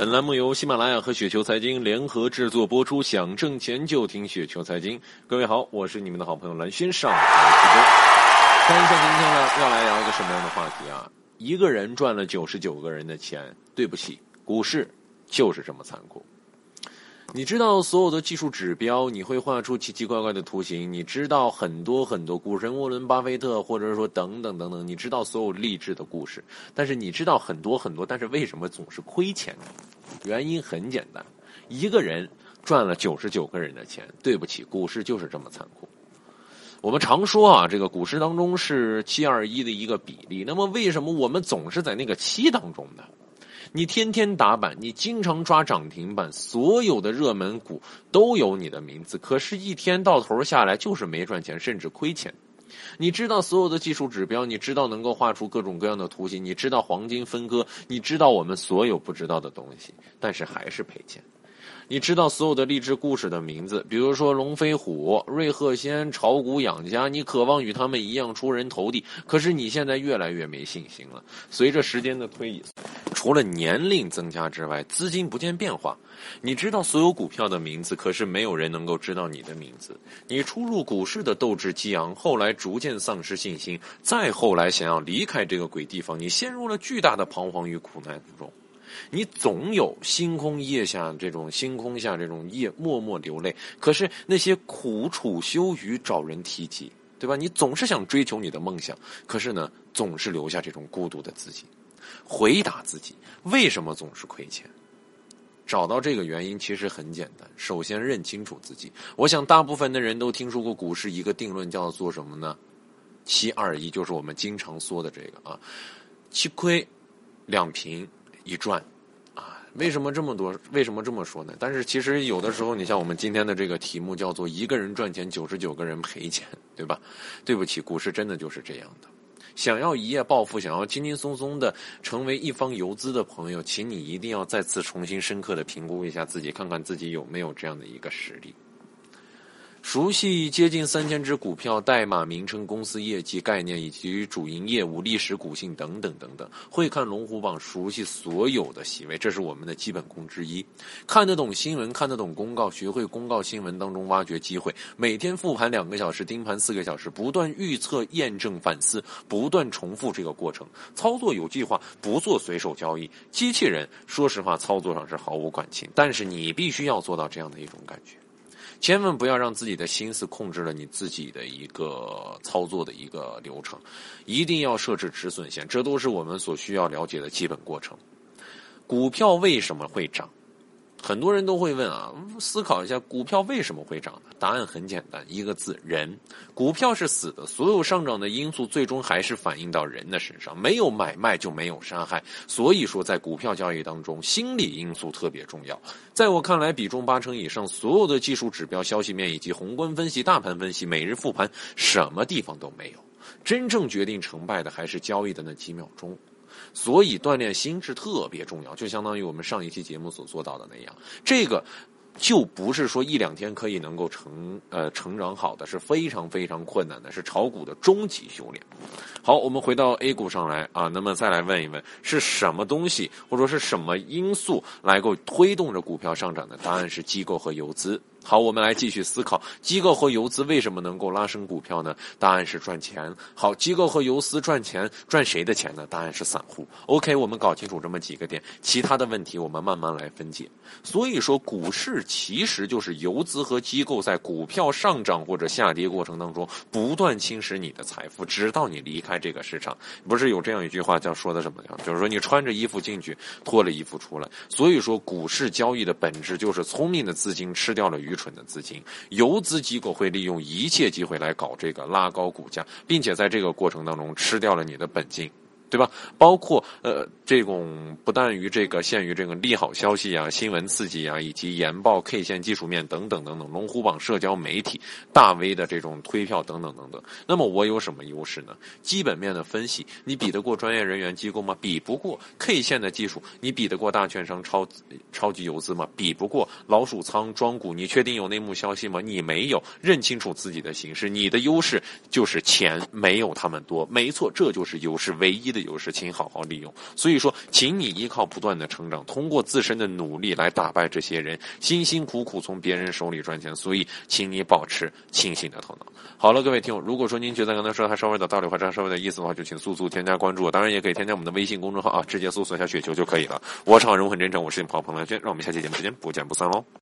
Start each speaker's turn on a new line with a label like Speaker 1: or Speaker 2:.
Speaker 1: 本栏目由喜马拉雅和雪球财经联合制作播出，想挣钱就听雪球财经。各位好，我是你们的好朋友蓝轩，上台直播。看一下今天呢，要来聊一个什么样的话题啊？一个人赚了九十九个人的钱，对不起，股市就是这么残酷。你知道所有的技术指标，你会画出奇奇怪怪的图形。你知道很多很多股神沃伦巴菲特，或者说等等等等。你知道所有励志的故事，但是你知道很多很多，但是为什么总是亏钱呢？原因很简单，一个人赚了九十九个人的钱，对不起，股市就是这么残酷。我们常说啊，这个股市当中是七二一的一个比例。那么为什么我们总是在那个七当中呢？你天天打板，你经常抓涨停板，所有的热门股都有你的名字，可是，一天到头下来就是没赚钱，甚至亏钱。你知道所有的技术指标，你知道能够画出各种各样的图形，你知道黄金分割，你知道我们所有不知道的东西，但是还是赔钱。你知道所有的励志故事的名字，比如说龙飞虎、瑞鹤仙、炒股养家，你渴望与他们一样出人头地，可是你现在越来越没信心了。随着时间的推移，除了年龄增加之外，资金不见变化。你知道所有股票的名字，可是没有人能够知道你的名字。你初入股市的斗志激昂，后来逐渐丧失信心，再后来想要离开这个鬼地方，你陷入了巨大的彷徨与苦难之中。你总有星空夜下这种星空下这种夜默默流泪，可是那些苦楚羞于找人提及，对吧？你总是想追求你的梦想，可是呢，总是留下这种孤独的自己。回答自己，为什么总是亏钱？找到这个原因其实很简单，首先认清楚自己。我想大部分的人都听说过股市一个定论叫做什么呢？七二一，就是我们经常说的这个啊，七亏两平。一赚，啊，为什么这么多？为什么这么说呢？但是其实有的时候，你像我们今天的这个题目叫做“一个人赚钱，九十九个人赔钱”，对吧？对不起，股市真的就是这样的。想要一夜暴富，想要轻轻松松的成为一方游资的朋友，请你一定要再次重新深刻的评估一下自己，看看自己有没有这样的一个实力。熟悉接近三千只股票代码、名称、公司业绩概念以及主营业务、历史股性等等等等，会看龙虎榜，熟悉所有的席位，这是我们的基本功之一。看得懂新闻，看得懂公告，学会公告新闻当中挖掘机会，每天复盘两个小时，盯盘四个小时，不断预测、验证、反思，不断重复这个过程。操作有计划，不做随手交易。机器人，说实话，操作上是毫无感情，但是你必须要做到这样的一种感觉。千万不要让自己的心思控制了你自己的一个操作的一个流程，一定要设置止损线，这都是我们所需要了解的基本过程。股票为什么会涨？很多人都会问啊，思考一下股票为什么会涨？答案很简单，一个字：人。股票是死的，所有上涨的因素最终还是反映到人的身上，没有买卖就没有杀害。所以说，在股票交易当中，心理因素特别重要。在我看来，比重八成以上，所有的技术指标、消息面以及宏观分析、大盘分析、每日复盘，什么地方都没有。真正决定成败的还是交易的那几秒钟。所以锻炼心智特别重要，就相当于我们上一期节目所做到的那样。这个就不是说一两天可以能够成呃成长好的，是非常非常困难的，是炒股的终极修炼。好，我们回到 A 股上来啊，那么再来问一问，是什么东西或者说是什么因素来够推动着股票上涨的？答案是机构和游资。好，我们来继续思考，机构和游资为什么能够拉升股票呢？答案是赚钱。好，机构和游资赚钱，赚谁的钱呢？答案是散户。OK，我们搞清楚这么几个点，其他的问题我们慢慢来分解。所以说，股市其实就是游资和机构在股票上涨或者下跌过程当中不断侵蚀你的财富，直到你离开这个市场。不是有这样一句话叫说的什么样？就是说你穿着衣服进去，脱了衣服出来。所以说，股市交易的本质就是聪明的资金吃掉了鱼。愚蠢的资金，游资机构会利用一切机会来搞这个拉高股价，并且在这个过程当中吃掉了你的本金。对吧？包括呃，这种不但于这个限于这个利好消息啊、新闻刺激啊，以及研报、K 线技术面等等等等，龙虎榜、社交媒体、大 V 的这种推票等等等等。那么我有什么优势呢？基本面的分析，你比得过专业人员机构吗？比不过 K 线的技术，你比得过大券商、超超级游资吗？比不过老鼠仓庄股，你确定有内幕消息吗？你没有认清楚自己的形势，你的优势就是钱没有他们多。没错，这就是优势唯一的。的优势，请好好利用。所以说，请你依靠不断的成长，通过自身的努力来打败这些人，辛辛苦苦从别人手里赚钱。所以，请你保持清醒的头脑。好了，各位听友，如果说您觉得刚才说的还稍微的道理或者稍微的意思的话，就请速速添加关注。当然，也可以添加我们的微信公众号啊，直接搜索一下雪球就可以了。我是好人，我很真诚，我是你的好朋友蓝轩，让我们下期节目时间不见不散喽。